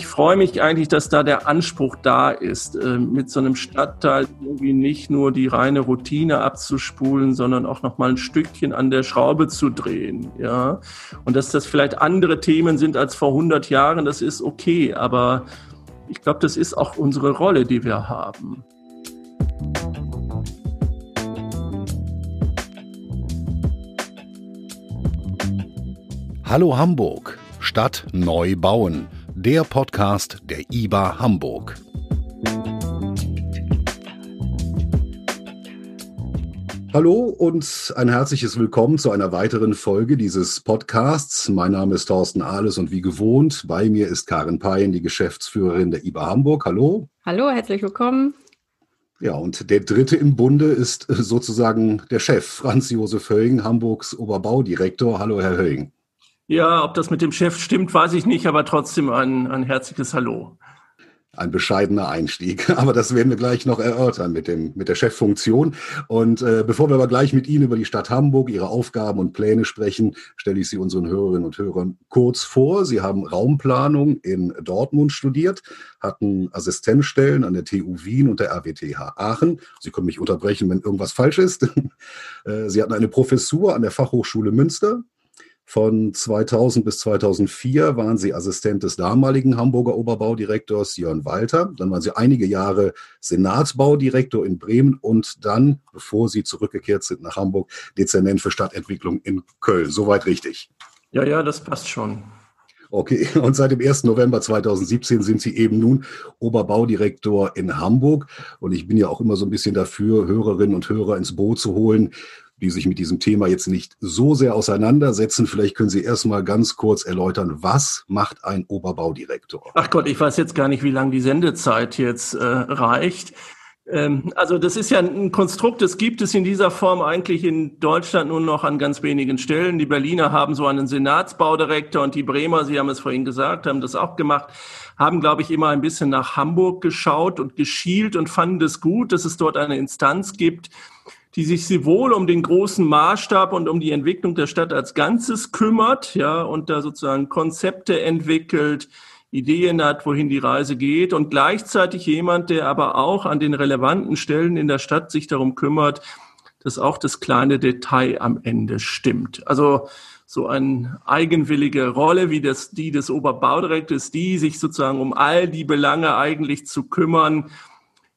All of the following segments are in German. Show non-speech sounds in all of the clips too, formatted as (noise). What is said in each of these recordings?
ich freue mich eigentlich, dass da der Anspruch da ist, äh, mit so einem Stadtteil irgendwie nicht nur die reine Routine abzuspulen, sondern auch noch mal ein Stückchen an der Schraube zu drehen, ja. Und dass das vielleicht andere Themen sind als vor 100 Jahren, das ist okay, aber ich glaube, das ist auch unsere Rolle, die wir haben. Hallo Hamburg, Stadt neu bauen der Podcast der IBA Hamburg. Hallo und ein herzliches Willkommen zu einer weiteren Folge dieses Podcasts. Mein Name ist Thorsten Ahles und wie gewohnt, bei mir ist Karin Peyen, die Geschäftsführerin der IBA Hamburg. Hallo. Hallo, herzlich willkommen. Ja, und der dritte im Bunde ist sozusagen der Chef, Franz Josef Höing, Hamburgs Oberbaudirektor. Hallo, Herr Höing. Ja, ob das mit dem Chef stimmt, weiß ich nicht, aber trotzdem ein, ein herzliches Hallo. Ein bescheidener Einstieg, (laughs) aber das werden wir gleich noch erörtern mit, dem, mit der Cheffunktion. Und äh, bevor wir aber gleich mit Ihnen über die Stadt Hamburg, Ihre Aufgaben und Pläne sprechen, stelle ich Sie unseren Hörerinnen und Hörern kurz vor. Sie haben Raumplanung in Dortmund studiert, hatten Assistenzstellen an der TU Wien und der RWTH Aachen. Sie können mich unterbrechen, wenn irgendwas falsch ist. (laughs) Äh, Sie hatten eine Professur an der Fachhochschule Münster von 2000 bis 2004 waren Sie Assistent des damaligen Hamburger Oberbaudirektors Jörn Walter. Dann waren Sie einige Jahre Senatsbaudirektor in Bremen und dann, bevor Sie zurückgekehrt sind nach Hamburg, Dezernent für Stadtentwicklung in Köln. Soweit richtig? Ja, ja, das passt schon. Okay, (laughs) und seit dem 1. November 2017 sind Sie eben nun Oberbaudirektor in Hamburg. Und ich bin ja auch immer so ein bisschen dafür, Hörerinnen und Hörer ins Boot zu holen, die sich mit diesem Thema jetzt nicht so sehr auseinandersetzen. Vielleicht können Sie erstmal ganz kurz erläutern, was macht ein Oberbaudirektor? Ach Gott, ich weiß jetzt gar nicht, wie lange die Sendezeit jetzt äh, reicht. Ähm, also das ist ja ein Konstrukt, das gibt es in dieser Form eigentlich in Deutschland nur noch an ganz wenigen Stellen. Die Berliner haben so einen Senatsbaudirektor und die Bremer, Sie haben es vorhin gesagt, haben das auch gemacht, haben, glaube ich, immer ein bisschen nach Hamburg geschaut und geschielt und fanden es gut, dass es dort eine Instanz gibt, die sich sowohl um den großen Maßstab und um die Entwicklung der Stadt als Ganzes kümmert, ja, und da sozusagen Konzepte entwickelt, Ideen hat, wohin die Reise geht und gleichzeitig jemand, der aber auch an den relevanten Stellen in der Stadt sich darum kümmert, dass auch das kleine Detail am Ende stimmt. Also so eine eigenwillige Rolle wie das, die des Oberbaudirektors, die sich sozusagen um all die Belange eigentlich zu kümmern,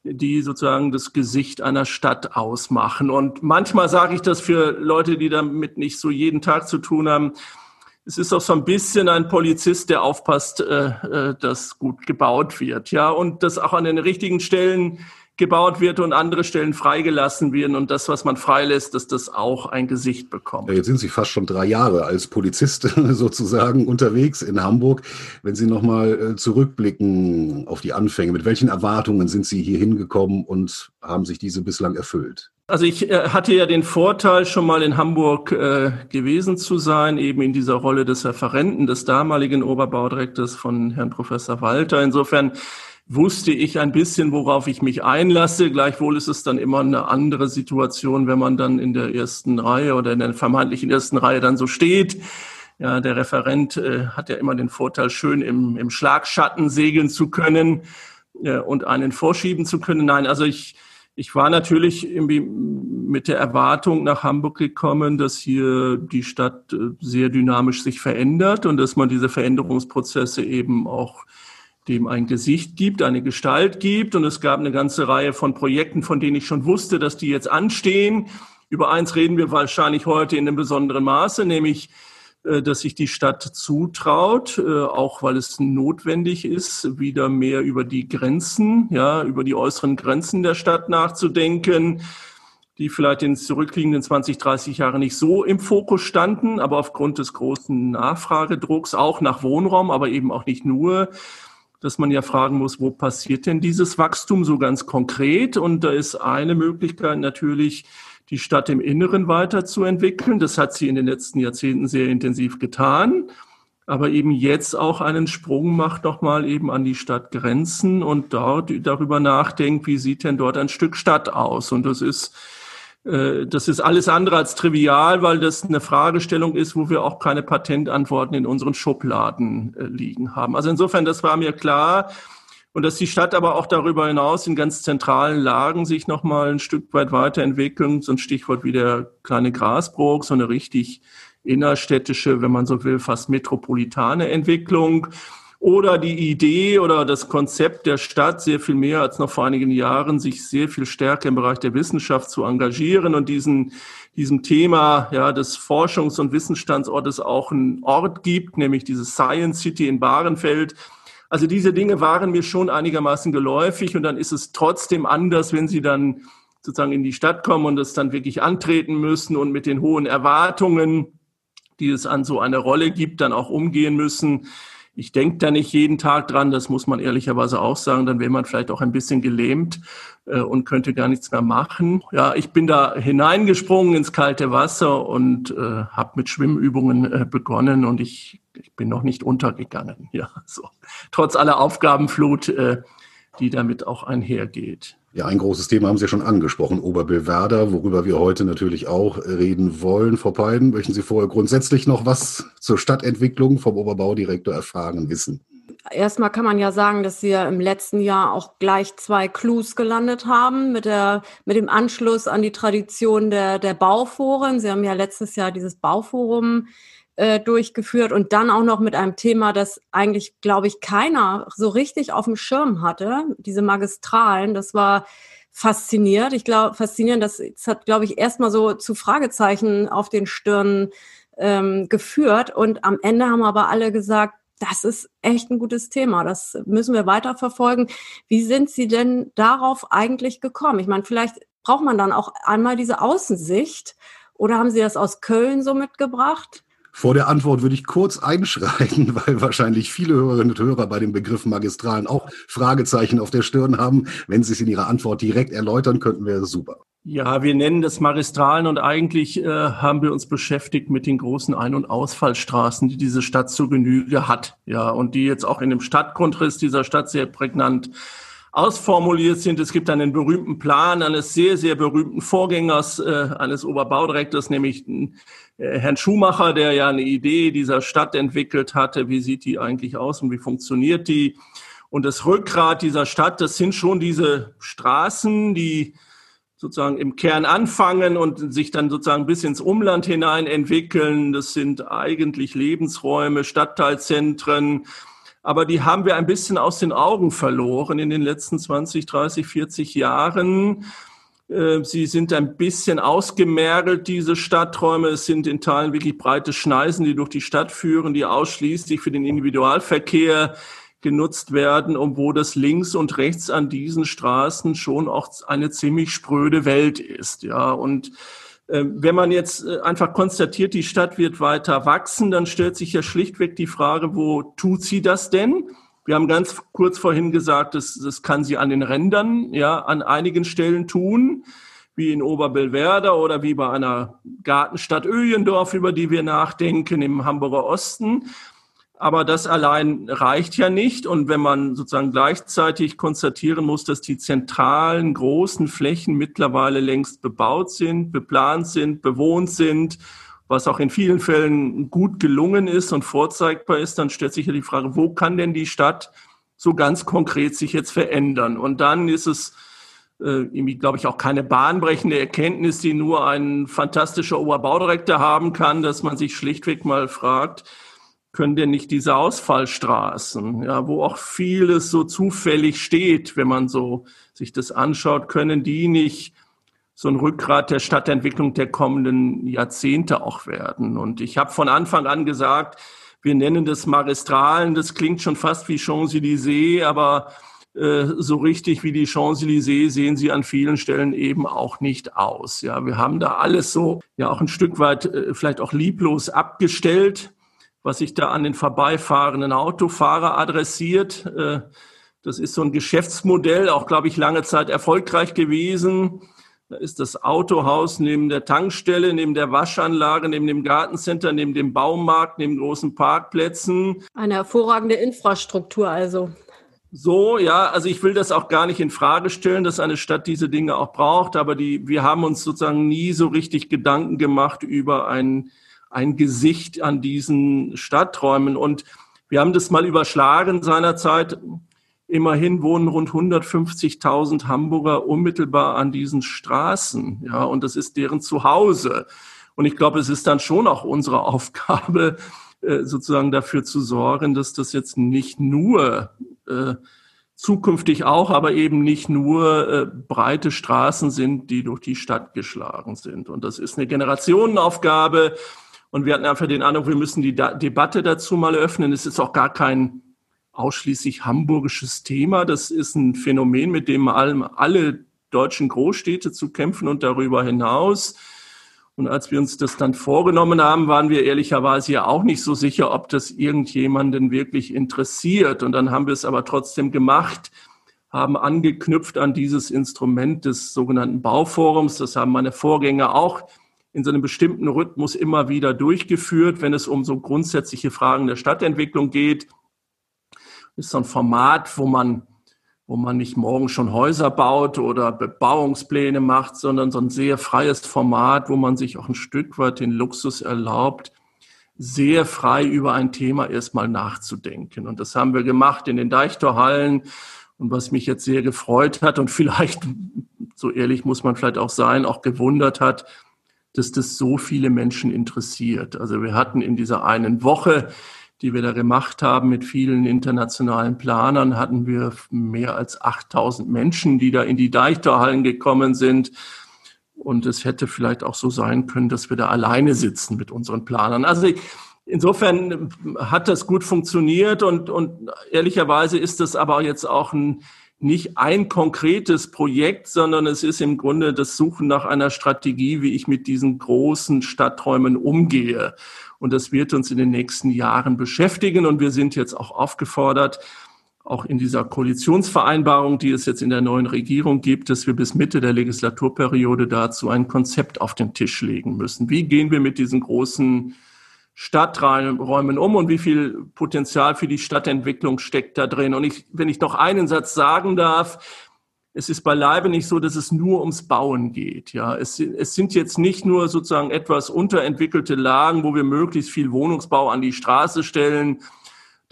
die sozusagen das Gesicht einer Stadt ausmachen. Und manchmal sage ich das für Leute, die damit nicht so jeden Tag zu tun haben. Es ist auch so ein bisschen ein Polizist, der aufpasst, äh, äh, dass gut gebaut wird, ja, und das auch an den richtigen Stellen gebaut wird und andere Stellen freigelassen werden und das, was man freilässt, dass das auch ein Gesicht bekommt. Ja, jetzt sind Sie fast schon drei Jahre als Polizist (laughs) sozusagen unterwegs in Hamburg. Wenn Sie nochmal äh, zurückblicken auf die Anfänge, mit welchen Erwartungen sind Sie hier hingekommen und haben sich diese bislang erfüllt? Also ich äh, hatte ja den Vorteil, schon mal in Hamburg äh, gewesen zu sein, eben in dieser Rolle des Referenten, des damaligen Oberbaudirektors von Herrn Professor Walter. Insofern wusste ich ein bisschen, worauf ich mich einlasse. Gleichwohl ist es dann immer eine andere Situation, wenn man dann in der ersten Reihe oder in der vermeintlichen ersten Reihe dann so steht. Ja, der Referent äh, hat ja immer den Vorteil, schön im, im Schlagschatten segeln zu können äh, und einen vorschieben zu können. Nein, also ich, ich war natürlich irgendwie mit der Erwartung nach Hamburg gekommen, dass hier die Stadt äh, sehr dynamisch sich verändert und dass man diese Veränderungsprozesse eben auch dem ein Gesicht gibt, eine Gestalt gibt. Und es gab eine ganze Reihe von Projekten, von denen ich schon wusste, dass die jetzt anstehen. Über eins reden wir wahrscheinlich heute in einem besonderen Maße, nämlich, äh, dass sich die Stadt zutraut, äh, auch weil es notwendig ist, wieder mehr über die Grenzen, ja, über die äußeren Grenzen der Stadt nachzudenken, die vielleicht in den zurückliegenden 20, 30 Jahren nicht so im Fokus standen, aber aufgrund des großen Nachfragedrucks auch nach Wohnraum, aber eben auch nicht nur, dass man ja fragen muss, wo passiert denn dieses Wachstum so ganz konkret? Und da ist eine Möglichkeit natürlich, die Stadt im Inneren weiterzuentwickeln. Das hat sie in den letzten Jahrzehnten sehr intensiv getan. Aber eben jetzt auch einen Sprung macht nochmal eben an die Stadtgrenzen und dort darüber nachdenkt, wie sieht denn dort ein Stück Stadt aus? Und das ist das ist alles andere als trivial, weil das eine Fragestellung ist, wo wir auch keine Patentantworten in unseren Schubladen äh, liegen haben. Also insofern, das war mir klar. Und dass die Stadt aber auch darüber hinaus in ganz zentralen Lagen sich nochmal ein Stück weit weiterentwickeln. So ein Stichwort wie der kleine Grasbrook, so eine richtig innerstädtische, wenn man so will, fast metropolitane Entwicklung. Oder die Idee oder das Konzept der Stadt, sehr viel mehr als noch vor einigen Jahren, sich sehr viel stärker im Bereich der Wissenschaft zu engagieren und diesen, diesem Thema ja, des Forschungs- und Wissensstandortes auch einen Ort gibt, nämlich diese Science City in Bahrenfeld. Also diese Dinge waren mir schon einigermaßen geläufig und dann ist es trotzdem anders, wenn Sie dann sozusagen in die Stadt kommen und es dann wirklich antreten müssen und mit den hohen Erwartungen, die es an so eine Rolle gibt, dann auch umgehen müssen. Ich denke da nicht jeden Tag dran, das muss man ehrlicherweise auch sagen, dann wäre man vielleicht auch ein bisschen gelähmt äh, und könnte gar nichts mehr machen. Ja, ich bin da hineingesprungen ins kalte Wasser und äh, habe mit Schwimmübungen äh, begonnen und ich, ich bin noch nicht untergegangen. Ja, so trotz aller Aufgabenflut, äh, die damit auch einhergeht. Ja, ein großes Thema haben Sie ja schon angesprochen, Oberbillwerder, worüber wir heute natürlich auch reden wollen. Frau Peiden, möchten Sie vorher grundsätzlich noch was zur Stadtentwicklung vom Oberbaudirektor erfahren, wissen? Erstmal kann man ja sagen, dass wir im letzten Jahr auch gleich zwei Clues gelandet haben mit, der, mit dem Anschluss an die Tradition der, der Bauforen. Sie haben ja letztes Jahr dieses Bauforum äh, durchgeführt und dann auch noch mit einem Thema, das eigentlich, glaube ich, keiner so richtig auf dem Schirm hatte, diese Magistralen. Das war fasziniert. Ich glaube, faszinierend, das, das hat, glaube ich, erstmal so zu Fragezeichen auf den Stirnen ähm, geführt. Und am Ende haben aber alle gesagt, das ist echt ein gutes Thema. Das müssen wir weiterverfolgen. Wie sind Sie denn darauf eigentlich gekommen? Ich meine, vielleicht braucht man dann auch einmal diese Außensicht. Oder haben Sie das aus Köln so mitgebracht? Vor der Antwort würde ich kurz einschreiten, (laughs) weil wahrscheinlich viele Hörerinnen und Hörer bei dem Begriff Magistralen auch Fragezeichen auf der Stirn haben. Wenn Sie es in Ihrer Antwort direkt erläutern könnten, wäre super. Ja, wir nennen das Magistralen und eigentlich äh, haben wir uns beschäftigt mit den großen Ein- und Ausfallstraßen, die diese Stadt zur Genüge hat. Ja, und die jetzt auch in dem Stadtgrundriss dieser Stadt sehr prägnant ausformuliert sind. Es gibt einen berühmten Plan eines sehr, sehr berühmten Vorgängers äh, eines Oberbaudirektors, nämlich äh, Herrn Schumacher, der ja eine Idee dieser Stadt entwickelt hatte. Wie sieht die eigentlich aus und wie funktioniert die? Und das Rückgrat dieser Stadt, das sind schon diese Straßen, die sozusagen im Kern anfangen und sich dann sozusagen bis ins Umland hinein entwickeln. Das sind eigentlich Lebensräume, Stadtteilzentren, aber die haben wir ein bisschen aus den Augen verloren in den letzten 20, 30, 40 Jahren. Äh, sie sind ein bisschen ausgemergelt, diese Stadträume. Es sind in Teilen wirklich breite Schneisen, die durch die Stadt führen, die ausschließlich für den Individualverkehr genutzt werden und wo das links und rechts an diesen Straßen schon auch eine ziemlich spröde Welt ist. Ja, und wenn man jetzt äh, einfach konstatiert, die Stadt wird weiter wachsen, dann stellt sich ja schlichtweg die Frage, wo tut sie das denn? Wir haben ganz kurz vorhin gesagt, das, das kann sie an den Rändern, ja, an einigen Stellen tun, wie in Oberbellwerder oder wie bei einer Gartenstadt Öjendorf, über die wir nachdenken, im Hamburger Osten. Aber das allein reicht ja nicht. Und wenn man sozusagen gleichzeitig konstatieren muss, dass die zentralen großen Flächen mittlerweile längst bebaut sind, beplant sind, bewohnt sind was auch in vielen Fällen gut gelungen ist und vorzeigbar ist, dann stellt sich ja die Frage, wo kann denn die Stadt so ganz konkret sich jetzt verändern? Und dann ist es äh, irgendwie, glaube ich, auch keine bahnbrechende Erkenntnis, die nur ein fantastischer Oberbaudirektor haben kann, dass man sich schlichtweg mal fragt, können denn nicht diese Ausfallstraßen, ja, wo auch vieles so zufällig steht, wenn man so sich das anschaut, können die nicht so ein Rückgrat der Stadtentwicklung der kommenden Jahrzehnte auch werden. Und ich habe von Anfang an gesagt, wir nennen das Magistralen, das klingt schon fast wie Champs-Élysées, aber äh, so richtig wie die Champs-Élysées sehen sie an vielen Stellen eben auch nicht aus. Ja, wir haben da alles so ja auch ein Stück weit äh, vielleicht auch lieblos abgestellt, was sich da an den vorbeifahrenden Autofahrer adressiert. Äh, das ist so ein Geschäftsmodell, auch glaube ich lange Zeit erfolgreich gewesen da ist das Autohaus neben der Tankstelle, neben der Waschanlage, neben dem Gartencenter, neben dem Baumarkt, neben großen Parkplätzen. Eine hervorragende Infrastruktur also. so, ja, also ich will das auch gar nicht in Frage stellen, dass eine Stadt diese Dinge auch braucht, aber die, wir haben uns sozusagen nie so richtig Gedanken gemacht über ein, ein Gesicht an diesen Stadträumen. Und wir haben das mal überschlagen seinerzeit. Immerhin wohnen rund 150.000 Hamburger unmittelbar an diesen Straßen, ja, und das ist deren Zuhause. Und ich glaube, es ist dann schon auch unsere (laughs) Aufgabe, äh, sozusagen dafür zu sorgen, dass das jetzt nicht nur äh, zukünftig auch, aber eben nicht nur äh, breite Straßen sind, die durch die Stadt geschlagen sind. Und das ist eine Generationenaufgabe. Und wir hatten einfach den Eindruck, wir müssen die Debatte dazu mal öffnen. Es ist auch gar kein ausschließlich hamburgisches Thema. Das ist ein Phänomen, mit dem alle deutschen Großstädte zu kämpfen und darüber hinaus. Und als wir uns das dann vorgenommen haben, waren wir ehrlicherweise ja auch nicht so sicher, ob das irgendjemanden wirklich interessiert. Und dann haben wir es aber trotzdem gemacht, haben angeknüpft an dieses Instrument des sogenannten Bauforums. Das haben meine Vorgänger auch in so einem bestimmten Rhythmus immer wieder durchgeführt, wenn es um so grundsätzliche Fragen der Stadtentwicklung geht. Ist so ein Format, wo man wo man nicht morgen schon Häuser baut oder Bebauungspläne macht, sondern so ein sehr freies Format, wo man sich auch ein Stück weit den Luxus erlaubt, sehr frei über ein Thema erstmal nachzudenken. Und das haben wir gemacht in den Deichtorhallen. Und was mich jetzt sehr gefreut hat und (laughs) vielleicht, so ehrlich muss man vielleicht auch sein, auch gewundert hat, dass das so viele Menschen interessiert. Also wir hatten in dieser einen Woche die wir da gemacht haben mit vielen internationalen Planern, hatten wir mehr als 8000 Menschen, die da in die Deichtorhallen gekommen sind. Und es hätte vielleicht auch so sein können, dass wir da alleine sitzen mit unseren Planern. Also insofern hat das gut funktioniert und, und ehrlicherweise ist das aber jetzt auch ein, nicht ein konkretes Projekt, sondern es ist im Grunde das Suchen nach einer Strategie, wie ich mit diesen großen Stadträumen umgehe. Und das wird uns in den nächsten Jahren beschäftigen. Und wir sind jetzt auch aufgefordert, auch in dieser Koalitionsvereinbarung, die es jetzt in der neuen Regierung gibt, dass wir bis Mitte der Legislaturperiode dazu ein Konzept auf den Tisch legen müssen. Wie gehen wir mit diesen großen Stadträumen um und wie viel Potenzial für die Stadtentwicklung steckt da drin? Und ich, wenn ich noch einen Satz sagen darf, es ist beileibe nicht so, dass es nur ums Bauen geht. Ja, es, es sind jetzt nicht nur sozusagen etwas unterentwickelte Lagen, wo wir möglichst viel Wohnungsbau an die Straße stellen,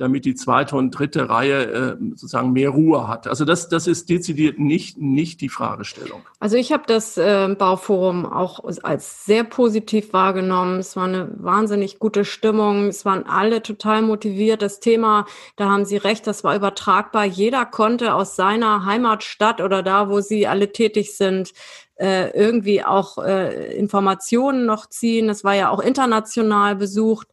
damit die zweite und dritte Reihe äh, sozusagen mehr Ruhe hat. Also das, das ist dezidiert nicht, nicht die Fragestellung. Also ich habe das äh, Bauforum auch als sehr positiv wahrgenommen. Es war eine wahnsinnig gute Stimmung. Es waren alle total motiviert. Das Thema, da haben Sie recht, das war übertragbar. Jeder konnte aus seiner Heimatstadt oder da, wo sie alle tätig sind, äh, irgendwie auch äh, Informationen noch ziehen. Es war ja auch international besucht.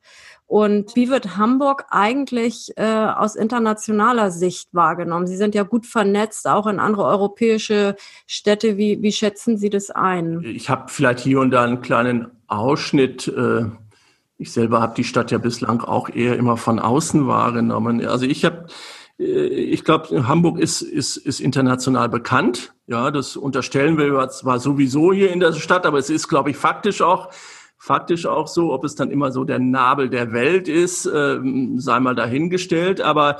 Und wie wird Hamburg eigentlich äh, aus internationaler Sicht wahrgenommen? Sie sind ja gut vernetzt, auch in andere europäische Städte. Wie, wie schätzen Sie das ein? Ich habe vielleicht hier und da einen kleinen Ausschnitt. Äh, ich selber habe die Stadt ja bislang auch eher immer von außen wahrgenommen. Also ich habe äh, ich glaube, Hamburg ist, ist, ist international bekannt. Ja, das unterstellen wir zwar sowieso hier in der Stadt, aber es ist, glaube ich, faktisch auch faktisch auch so. Ob es dann immer so der Nabel der Welt ist, äh, sei mal dahingestellt. Aber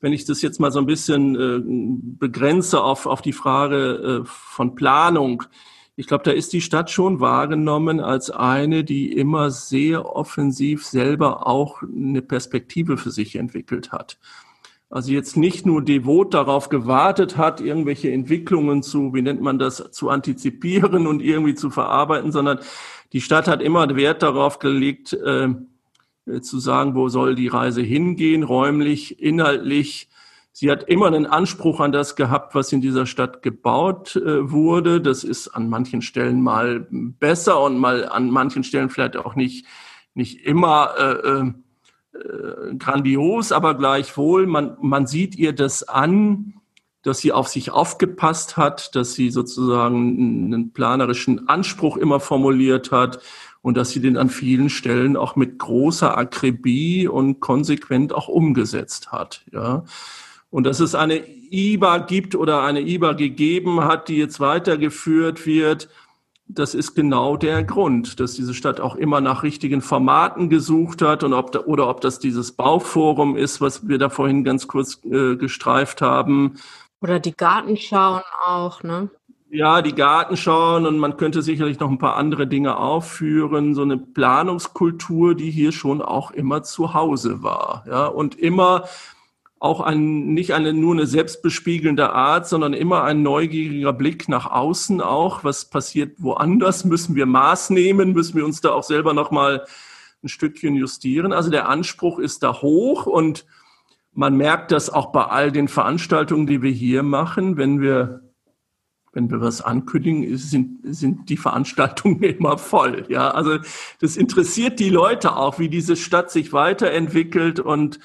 wenn ich das jetzt mal so ein bisschen äh, begrenze auf, auf die Frage äh, von Planung, ich glaube, da ist die Stadt schon wahrgenommen als eine, die immer sehr offensiv selber auch eine Perspektive für sich entwickelt hat. Also jetzt nicht nur devot darauf gewartet hat, irgendwelche Entwicklungen zu, wie nennt man das, zu antizipieren und irgendwie zu verarbeiten, sondern die Stadt hat immer Wert darauf gelegt, äh, zu sagen, wo soll die Reise hingehen, räumlich, inhaltlich. Sie hat immer einen Anspruch an das gehabt, was in dieser Stadt gebaut äh, wurde. Das ist an manchen Stellen mal besser und mal an manchen Stellen vielleicht auch nicht, nicht immer äh, äh, äh grandios, aber gleichwohl, man, man sieht ihr das an, dass sie auf sich aufgepasst hat, dass sie sozusagen einen planerischen Anspruch immer formuliert hat und dass sie den an vielen Stellen auch mit großer Akribie und konsequent auch umgesetzt hat. Ja. Und dass es eine IBA gibt oder eine IBA gegeben hat, die jetzt weitergeführt wird, das ist genau der Grund, dass diese Stadt auch immer nach richtigen Formaten gesucht hat und ob da, oder ob das dieses Bauforum ist, was wir da vorhin ganz kurz äh, gestreift haben. Oder die Gartenschauen auch, ne? Ja, die Gartenschauen und man könnte sicherlich noch ein paar andere Dinge aufführen. So eine Planungskultur, die hier schon auch immer zu Hause war. Ja, und immer auch ein, nicht eine, nur eine selbstbespiegelnde Art, sondern immer ein neugieriger Blick nach außen auch. Was passiert woanders? Müssen wir Maß nehmen? Müssen wir uns da auch selber nochmal ein Stückchen justieren? Also der Anspruch ist da hoch und man merkt das auch bei all den Veranstaltungen, die wir hier machen, wenn wir wenn wir was ankündigen, sind, sind die Veranstaltungen (laughs) immer voll. Ja, also das interessiert die Leute auch, wie diese Stadt sich weiterentwickelt und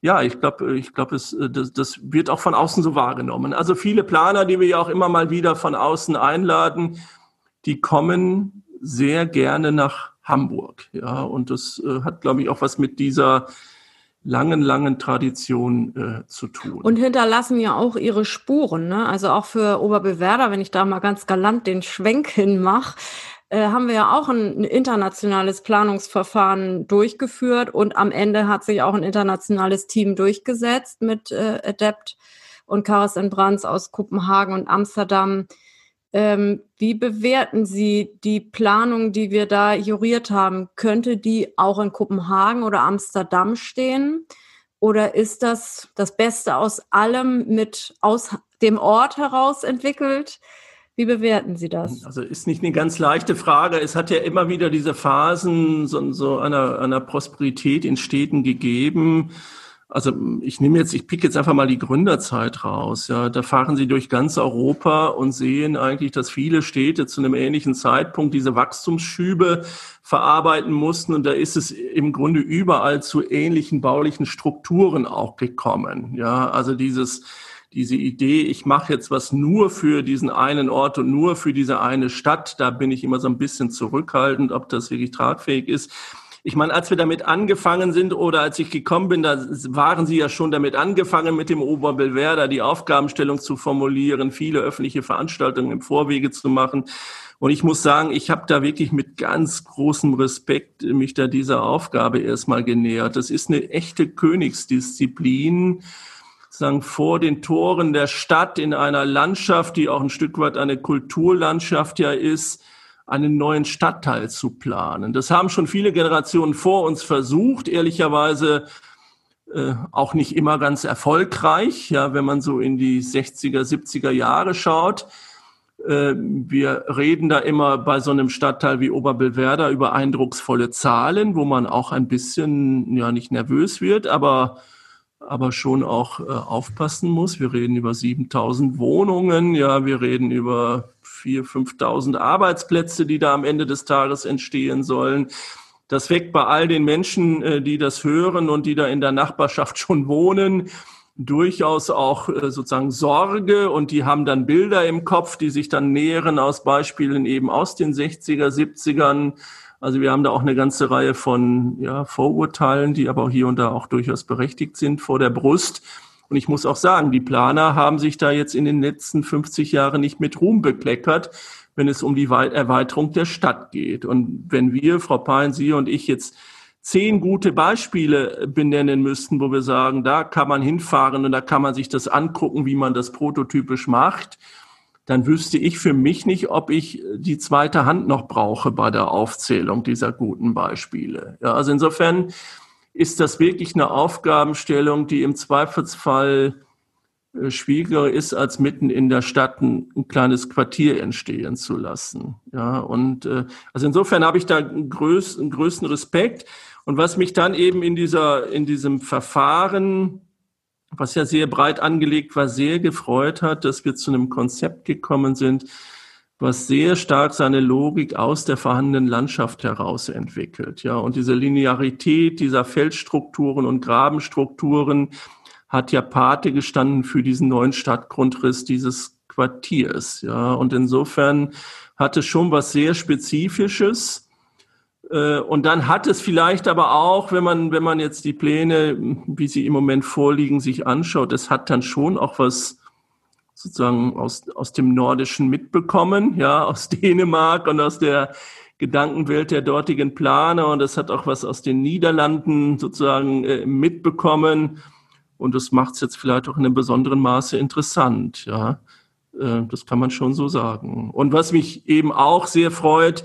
ja, ich glaube, ich glaube, es das, das wird auch von außen so wahrgenommen. Also viele Planer, die wir ja auch immer mal wieder von außen einladen, die kommen sehr gerne nach Hamburg. Ja, und das äh, hat, glaube ich, auch was mit dieser langen, langen Tradition äh, zu tun. Und hinterlassen ja auch ihre Spuren. Ne? Also auch für Oberbewerder, wenn ich da mal ganz galant den Schwenk hinmache, äh, haben wir ja auch ein, internationales Planungsverfahren durchgeführt und am Ende hat sich auch ein internationales Team durchgesetzt mit äh, Adept und Karas Brands aus Kopenhagen und Amsterdam, ähm, wie bewerten Sie die Planung, die wir da juriert haben? Könnte die auch in Kopenhagen oder Amsterdam stehen? Oder ist das das Beste aus allem mit aus dem Ort heraus entwickelt? Wie bewerten Sie das? Also ist nicht eine ganz leichte Frage. Es hat ja immer wieder diese Phasen so, so einer, einer Prosperität in Städten gegeben also ich nehme jetzt, ich pick jetzt einfach mal die Gründerzeit raus. Ja, da fahren Sie durch ganz Europa und sehen eigentlich, dass viele Städte zu einem ähnlichen Zeitpunkt diese Wachstumsschübe verarbeiten mussten. Und da ist es im Grunde überall zu ähnlichen baulichen Strukturen auch gekommen. Ja, also dieses diese Idee, ich mache jetzt was nur für diesen einen Ort und nur für diese eine Stadt, da bin ich immer so ein bisschen zurückhaltend, ob das wirklich tragfähig ist. Ich meine, als wir damit angefangen sind oder als ich gekommen bin, da waren Sie ja schon damit angefangen, mit dem Oberbelwerder die Aufgabenstellung zu formulieren, viele öffentliche Veranstaltungen im Vorwege zu machen. Und ich muss sagen, ich habe da wirklich mit ganz großem Respekt mich da dieser Aufgabe erstmal genähert. Das ist eine echte Königsdisziplin, sagen vor den Toren der Stadt in einer Landschaft, die auch ein Stück weit eine Kulturlandschaft ja ist, einen neuen Stadtteil zu planen. Das haben schon viele Generationen vor uns versucht, ehrlicherweise äh, auch nicht immer ganz erfolgreich. Ja, wenn man so in die 60er, 70er Jahre schaut. Äh, wir reden da immer bei so einem Stadtteil wie Oberbillwerder über eindrucksvolle Zahlen, wo man auch ein bisschen, ja, nicht nervös wird, aber aber schon auch äh, aufpassen muss. Wir reden über 7000 Wohnungen, ja, wir reden über 4.000, 5.000 Arbeitsplätze, die da am Ende des Tages entstehen sollen. Das weckt bei all den Menschen, äh, die das hören und die da in der Nachbarschaft (laughs) schon wohnen, durchaus auch äh, sozusagen Sorge und die haben dann Bilder im Kopf, die sich dann nähren aus Beispielen eben aus den 60er, 70ern. Also wir haben da auch eine ganze Reihe von ja, Vorurteilen, die aber hier und da auch durchaus berechtigt sind vor der Brust. Und ich muss auch sagen, die Planer haben sich da jetzt in den letzten 50 Jahren nicht mit Ruhm bekleckert, wenn es um die Erweiterung der Stadt geht. Und wenn wir, Frau Pein, Sie und ich jetzt zehn gute Beispiele benennen müssten, wo wir sagen, da kann man hinfahren und da kann man sich das angucken, wie man das prototypisch macht, dann wüsste ich für mich nicht, ob ich die zweite Hand noch brauche bei der Aufzählung dieser guten Beispiele. Ja, also insofern ist das wirklich eine Aufgabenstellung, die im Zweifelsfall äh, schwieriger ist, als mitten in der Stadt ein, ein, kleines Quartier entstehen zu lassen. Ja, und äh, also insofern habe ich da einen, größ, einen größten Respekt. Und was mich dann eben in dieser, in diesem Verfahren, was ja sehr breit angelegt war, sehr gefreut hat, dass wir zu einem Konzept gekommen sind, was sehr stark seine Logik aus der vorhandenen Landschaft heraus entwickelt. Ja, und diese Linearität dieser Feldstrukturen und Grabenstrukturen hat ja Pate gestanden für diesen neuen Stadtgrundriss dieses Quartiers. Ja, und insofern hat es schon was sehr Spezifisches. Äh, und dann hat es vielleicht aber auch, wenn man, wenn man jetzt die Pläne, wie sie im Moment vorliegen, sich anschaut, es hat dann schon auch was sozusagen aus, aus dem Nordischen mitbekommen, ja, (laughs) aus Dänemark und aus der Gedankenwelt der dortigen Planer. Und das hat auch was aus den Niederlanden sozusagen äh, mitbekommen. Und das macht es jetzt vielleicht auch in einem besonderen Maße interessant, ja. Äh, das kann man schon so sagen. Und was mich eben auch sehr freut,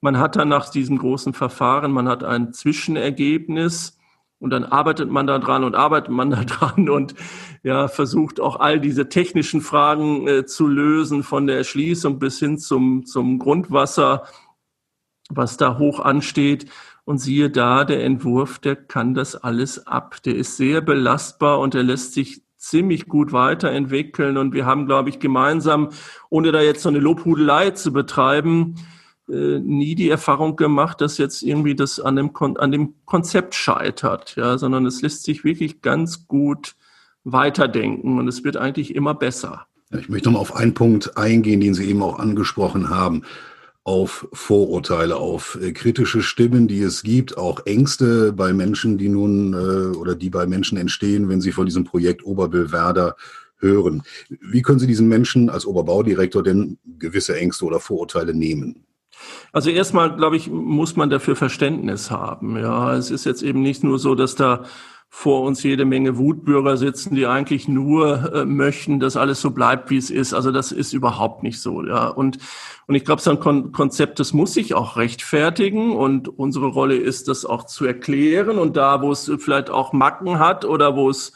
man hat dann nach diesem großen Verfahren, man hat ein Zwischenergebnis und dann arbeitet man da dran und arbeitet man (laughs) da dran und ja, versucht auch all diese technischen Fragen äh, zu lösen, von der Erschließung bis hin zum, zum Grundwasser, was da hoch ansteht. Und siehe da, der Entwurf, der kann das alles ab. Der ist sehr belastbar und er lässt sich ziemlich gut weiterentwickeln. Und wir haben, glaube ich, gemeinsam, ohne da jetzt so eine Lobhudelei zu betreiben, nie die Erfahrung gemacht, dass jetzt irgendwie das an dem, Kon an dem Konzept scheitert, ja, sondern es lässt sich wirklich ganz gut weiterdenken und es wird eigentlich immer besser. Ich möchte noch mal auf einen Punkt eingehen, den Sie eben auch angesprochen haben auf Vorurteile, auf äh, kritische Stimmen, die es gibt, auch Ängste bei Menschen, die nun äh, oder die bei Menschen entstehen, wenn sie von diesem Projekt Oberbillwerder hören. Wie können Sie diesen Menschen als Oberbaudirektor denn gewisse Ängste oder Vorurteile nehmen? Also erstmal, glaube ich, muss man dafür Verständnis haben. Ja, es ist jetzt eben nicht nur so, dass da vor uns jede Menge Wutbürger sitzen, die eigentlich nur äh, möchten, dass alles so bleibt, wie es ist. Also das ist überhaupt nicht so. Ja. Und, und ich glaube, so ein Kon Konzept, das muss sich auch rechtfertigen. Und unsere Rolle ist, das auch zu erklären. Und da, wo es vielleicht auch Macken hat oder wo es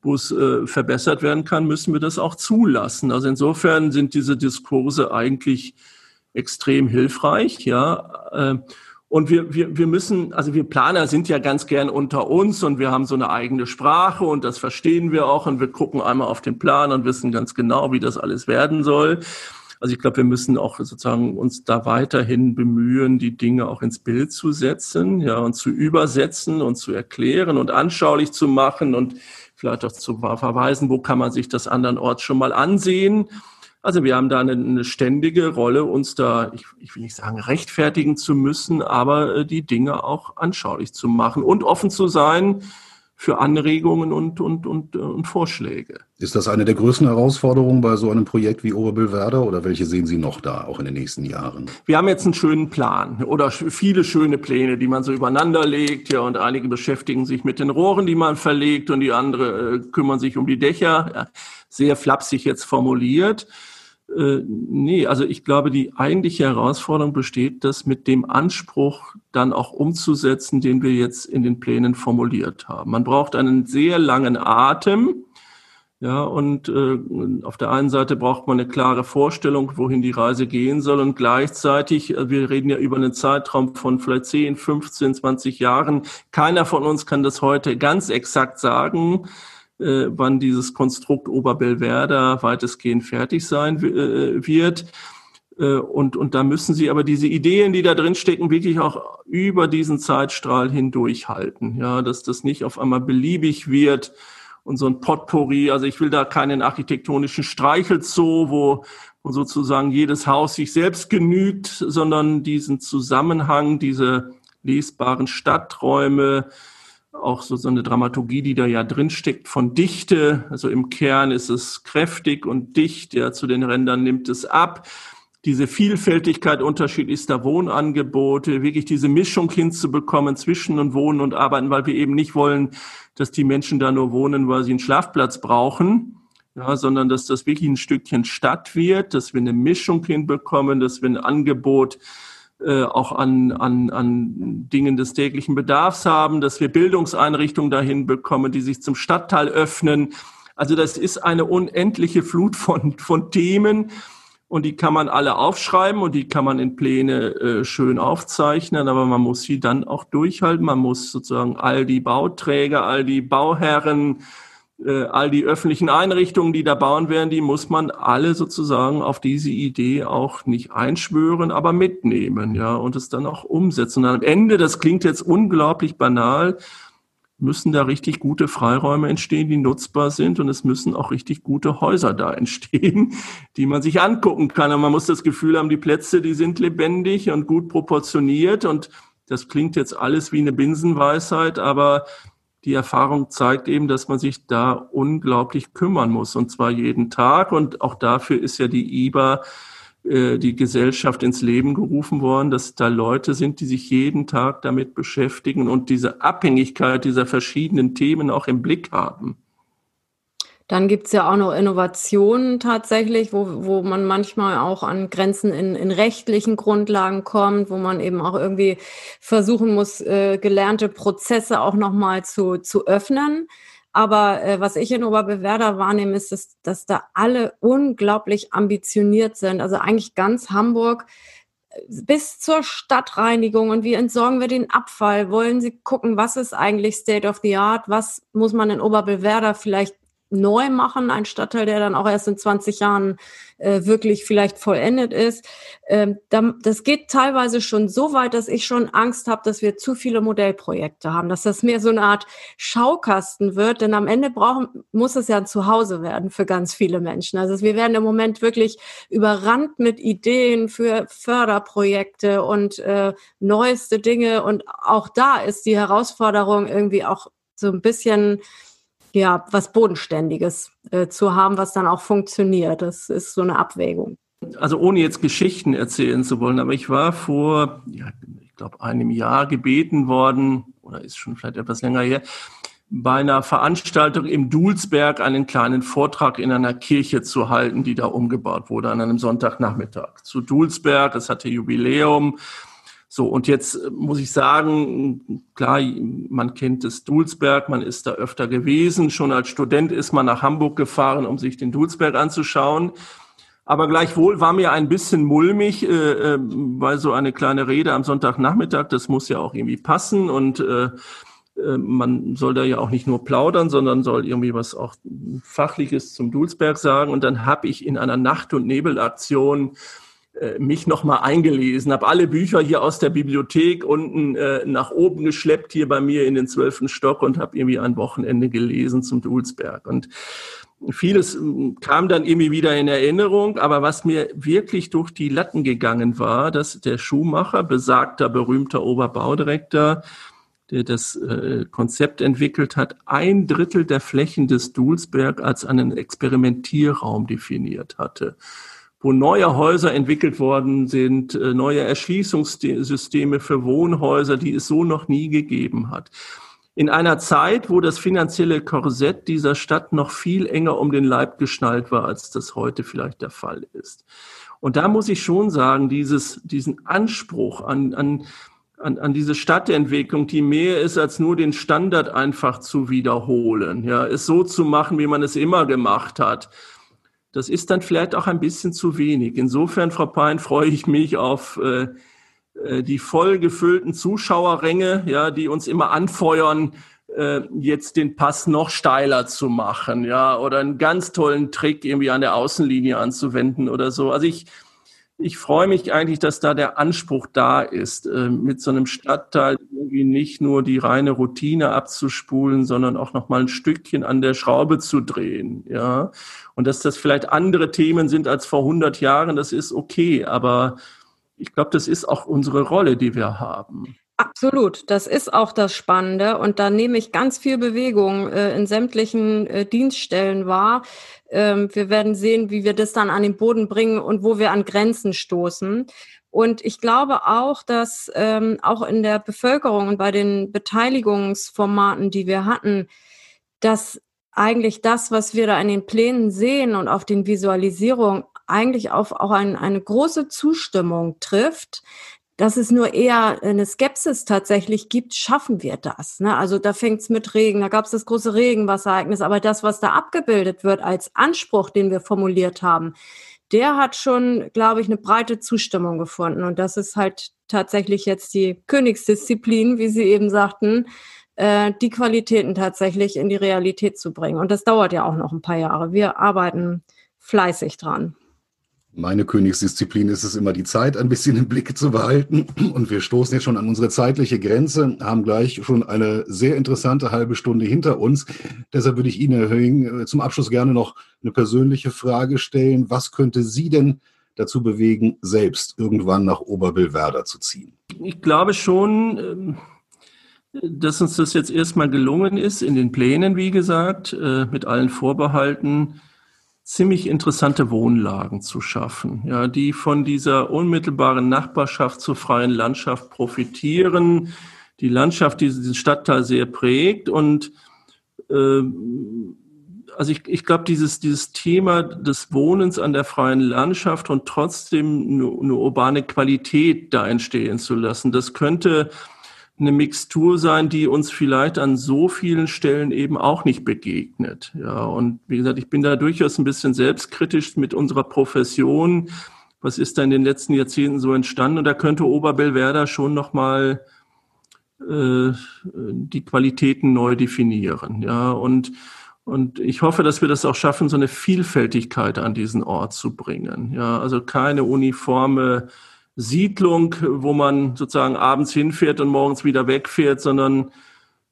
wo es äh, verbessert werden kann, müssen wir das auch zulassen. Also insofern sind diese Diskurse eigentlich extrem hilfreich. Ja. Äh, und wir, wir, wir müssen, also wir Planer sind ja ganz gern unter uns und wir haben so eine eigene Sprache und das verstehen wir auch und wir gucken einmal auf den Plan und wissen ganz genau, wie das alles werden soll. Also ich glaube, wir müssen auch sozusagen uns da weiterhin bemühen, die Dinge auch ins Bild zu setzen, ja, und zu übersetzen und zu erklären und anschaulich zu machen und vielleicht auch zu verweisen, wo kann man sich das andernorts schon mal ansehen. Also wir haben da eine, eine ständige Rolle, uns da, ich, ich, will nicht sagen, rechtfertigen zu müssen, aber äh, die Dinge auch anschaulich zu machen und offen zu sein für Anregungen und, und, und, äh, und Vorschläge. Ist das eine der größten Herausforderungen bei so einem Projekt wie Oberbillwerder oder welche sehen Sie noch da, auch in den nächsten Jahren? Wir haben jetzt einen schönen Plan oder viele schöne Pläne, die man so übereinander legt, ja, und einige beschäftigen sich mit den Rohren, die man verlegt und die andere äh, kümmern sich um die Dächer. Ja, sehr flapsig jetzt formuliert. Äh, nee, also ich glaube, die eigentliche Herausforderung besteht, das mit dem Anspruch dann auch umzusetzen, den wir jetzt in den Plänen formuliert haben. Man braucht einen sehr langen Atem. Ja, und äh, auf der einen Seite braucht man eine klare Vorstellung, wohin die Reise gehen soll. Und gleichzeitig, äh, wir reden ja über einen Zeitraum von vielleicht 10, 15, 20 Jahren. Keiner von uns kann das heute ganz exakt sagen äh, wann dieses Konstrukt Oberbellwerder weitestgehend fertig sein äh, wird. Äh, und, und da müssen Sie aber diese Ideen, die da drin stecken, wirklich auch über diesen Zeitstrahl hindurch halten. Ja, dass das nicht auf einmal beliebig wird und so ein Potpourri. Also ich will da keinen architektonischen Streichelzoo, wo sozusagen jedes Haus sich selbst genügt, sondern diesen Zusammenhang, diese lesbaren Stadträume, auch so, so eine Dramaturgie, die da ja drinsteckt von Dichte. Also im Kern ist es kräftig und dicht, ja, zu den Rändern nimmt es ab. Diese Vielfältigkeit unterschiedlichster Wohnangebote, wirklich diese Mischung hinzubekommen zwischen und Wohnen und Arbeiten, weil wir eben nicht wollen, dass die Menschen da nur wohnen, weil sie einen Schlafplatz brauchen, ja, sondern dass das wirklich ein Stückchen Stadt wird, dass wir eine Mischung hinbekommen, dass wir ein Angebot äh, auch an, an, an Dingen des täglichen Bedarfs haben, dass wir Bildungseinrichtungen dahin bekommen, die sich zum Stadtteil öffnen. Also das ist eine unendliche Flut von, von Themen und die kann man alle aufschreiben und die kann man in Pläne äh, schön aufzeichnen, aber man muss sie dann auch durchhalten. Man muss sozusagen all die Bauträger, all die Bauherren, äh, all die öffentlichen Einrichtungen, die da bauen werden, die muss man alle sozusagen auf diese Idee auch nicht einschwören, aber mitnehmen, ja, und es dann auch umsetzen. Und am Ende, das klingt jetzt unglaublich banal, müssen da richtig gute Freiräume entstehen, die nutzbar sind und es müssen auch richtig gute Häuser da (laughs) entstehen, die man sich angucken kann. Und man muss das Gefühl haben, die Plätze, die sind lebendig und gut proportioniert und das klingt jetzt alles wie eine Binsenweisheit, aber die Erfahrung zeigt eben, dass man sich da unglaublich kümmern muss und zwar jeden Tag. Und auch dafür ist ja die IBA, äh, die Gesellschaft ins Leben gerufen worden, dass da Leute sind, die sich jeden Tag damit beschäftigen und diese Abhängigkeit dieser verschiedenen Themen auch im Blick haben. Dann gibt's ja auch noch Innovationen tatsächlich, wo, wo man manchmal auch an Grenzen in, in rechtlichen Grundlagen kommt, wo man eben auch irgendwie versuchen muss, äh, gelernte Prozesse auch nochmal zu, zu öffnen. Aber äh, was ich in Oberbewerder wahrnehme, ist, dass, dass da alle unglaublich ambitioniert sind. Also eigentlich ganz Hamburg äh, bis zur Stadtreinigung und wie entsorgen wir den Abfall? Wollen Sie gucken, was ist eigentlich State of the Art? Was muss man in Oberbewerder vielleicht neu machen, ein Stadtteil, der dann auch erst in 20 Jahren äh, wirklich vielleicht vollendet ist. Ähm, das geht teilweise schon so weit, dass ich schon Angst habe, dass wir zu viele Modellprojekte haben, dass das mehr so eine Art Schaukasten wird, denn am Ende brauchen, muss es ja ein Zuhause werden für ganz viele Menschen. Also wir werden im Moment wirklich überrannt mit Ideen für Förderprojekte und äh, neueste Dinge und auch da ist die Herausforderung irgendwie auch so ein bisschen ja, was Bodenständiges äh, zu haben, was dann auch funktioniert. Das ist so eine Abwägung. Also ohne jetzt Geschichten erzählen zu wollen, aber ich war vor, ja, ich glaube, einem Jahr gebeten worden, oder ist schon vielleicht etwas länger her, bei einer Veranstaltung im Dulsberg einen kleinen Vortrag in einer Kirche zu halten, die da umgebaut wurde an einem Sonntagnachmittag. Zu Dulsberg, es hatte Jubiläum, so, und jetzt äh, muss ich sagen, klar, man kennt das Dulsberg, man ist da öfter gewesen. Schon als Student ist man nach Hamburg gefahren, um sich den Dulsberg anzuschauen. Aber gleichwohl war mir ein bisschen mulmig, äh, äh, weil so eine kleine Rede am Sonntagnachmittag, das muss ja auch irgendwie passen und äh, äh man soll da ja auch nicht nur plaudern, sondern soll irgendwie was auch Fachliches zum Dulsberg sagen. Und dann habe ich in einer Nacht- und Nebelaktion mich nochmal eingelesen, habe alle Bücher hier aus der Bibliothek unten äh, nach oben geschleppt, hier bei mir in den zwölften Stock und habe irgendwie ein Wochenende gelesen zum Dulsberg. Und vieles äh, kam dann irgendwie wieder in Erinnerung, aber was mir wirklich durch die Latten gegangen war, dass der Schuhmacher, besagter, berühmter Oberbaudirektor, der das äh, Konzept entwickelt hat, ein Drittel der Flächen des Dulsberg als einen Experimentierraum definiert hatte wo neue Häuser entwickelt worden sind, äh, neue Erschließungssysteme für Wohnhäuser, die es so noch nie gegeben hat. In einer Zeit, wo das finanzielle Korsett dieser Stadt noch viel enger um den Leib geschnallt war, als das heute vielleicht der Fall ist. Und da muss ich schon sagen, dieses, diesen Anspruch an, an, an, an diese Stadtentwicklung, die mehr ist, als nur den Standard einfach zu wiederholen, ja, es so zu machen, wie man es immer gemacht hat das ist dann vielleicht auch ein bisschen zu wenig. Insofern, Frau Pein, freue ich mich auf äh, äh, die voll gefüllten Zuschauerränge, ja, die uns immer anfeuern, äh, jetzt den Pass noch steiler zu machen, ja, oder einen ganz tollen Trick irgendwie an der Außenlinie anzuwenden oder so. Also ich, ich freue mich eigentlich, dass da der Anspruch da ist, äh, mit so einem Stadtteil irgendwie nicht nur die reine Routine abzuspulen, sondern auch noch mal ein Stückchen an der Schraube zu drehen, ja. Und dass das vielleicht andere Themen sind als vor 100 Jahren, das ist okay, aber ich glaube, das ist auch unsere Rolle, die wir haben. Absolut, das ist auch das Spannende und da nehme ich ganz viel Bewegung äh, in sämtlichen äh, Dienststellen wahr. Ähm, wir werden sehen, wie wir das dann an den Boden bringen und wo wir an Grenzen stoßen. Und ich glaube auch, dass ähm, auch in der Bevölkerung und bei den Beteiligungsformaten, die wir hatten, dass eigentlich das, was wir da in den Plänen sehen und auf den Visualisierungen, eigentlich auf auch ein, eine große Zustimmung trifft, dass es nur eher eine Skepsis tatsächlich gibt, schaffen wir das. Ne? Also da fängt es mit Regen, da gab es das große Regenwasserereignis, aber das, was da abgebildet wird als Anspruch, den wir formuliert haben, der hat schon, glaube ich, eine breite Zustimmung gefunden. Und das ist halt tatsächlich jetzt die Königsdisziplin, wie Sie eben sagten, äh, die Qualitäten tatsächlich in die Realität zu bringen. Und das dauert ja auch noch ein paar Jahre. Wir arbeiten fleißig dran. Meine Königsdisziplin ist es immer, die Zeit ein bisschen im Blick zu behalten. Und wir stoßen jetzt schon an unsere zeitliche Grenze, haben gleich schon eine sehr interessante halbe Stunde hinter uns. Deshalb würde ich Ihnen, Herr Höing, äh, zum Abschluss gerne noch eine persönliche Frage stellen. Was könnte Sie denn dazu bewegen, selbst irgendwann nach Oberbillwerder zu ziehen? Ich glaube schon, ähm, dass uns das jetzt erstmal gelungen ist, in den Plänen, wie gesagt, äh, mit allen Vorbehalten, ziemlich interessante Wohnlagen zu schaffen, ja, die von dieser unmittelbaren Nachbarschaft zur freien Landschaft profitieren, die Landschaft diesen Stadtteil sehr prägt und äh, also ich, ich glaube, dieses, dieses Thema des Wohnens an der freien Landschaft und trotzdem eine, eine urbane Qualität da entstehen zu lassen, das könnte eine Mixtur sein, die uns vielleicht an so vielen Stellen eben auch nicht begegnet. Ja, und wie gesagt, ich bin da durchaus ein bisschen selbstkritisch mit unserer Profession. Was ist da in den letzten Jahrzehnten so entstanden? Und da könnte Oberbellwerder schon nochmal äh, die Qualitäten neu definieren. Ja, und und ich hoffe, dass wir das auch schaffen, so eine Vielfältigkeit an diesen Ort zu bringen. Ja, also keine uniforme Siedlung, wo man sozusagen abends hinfährt und morgens wieder wegfährt, sondern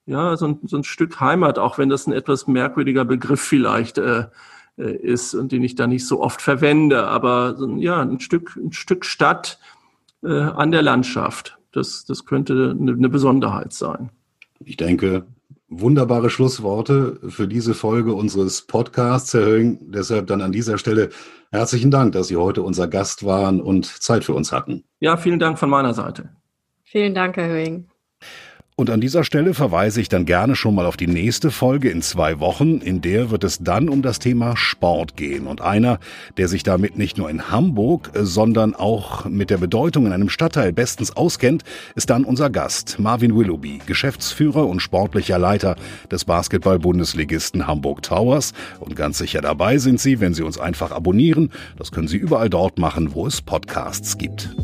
ja, so ein, so ein Stück Heimat, auch wenn das ein etwas merkwürdiger Begriff vielleicht äh, äh ist und den ich da nicht so oft verwende, aber ja, ein Stück, ein Stück Stadt äh, an der Landschaft. Das, das könnte eine, eine Besonderheit sein. Ich denke, wunderbare Schlussworte für diese Folge unseres Podcasts, Herr Höhing. Deshalb dann an dieser Stelle herzlichen Dank, dass Sie heute unser Gast waren und Zeit für uns hatten. Ja, vielen Dank von meiner Seite. Vielen Dank, Herr Höhing. Und an dieser Stelle verweise ich dann gerne schon mal auf die nächste Folge in zwei Wochen. In der wird es dann um das Thema Sport gehen. Und einer, der sich damit nicht nur in Hamburg, sondern auch mit der Bedeutung in einem Stadtteil bestens auskennt, ist dann unser Gast, Marvin Willoughby, Geschäftsführer und sportlicher Leiter des Basketball-Bundesligisten Hamburg Towers. Und ganz sicher dabei sind Sie, wenn Sie uns einfach abonnieren. Das können Sie überall dort machen, wo es Podcasts gibt.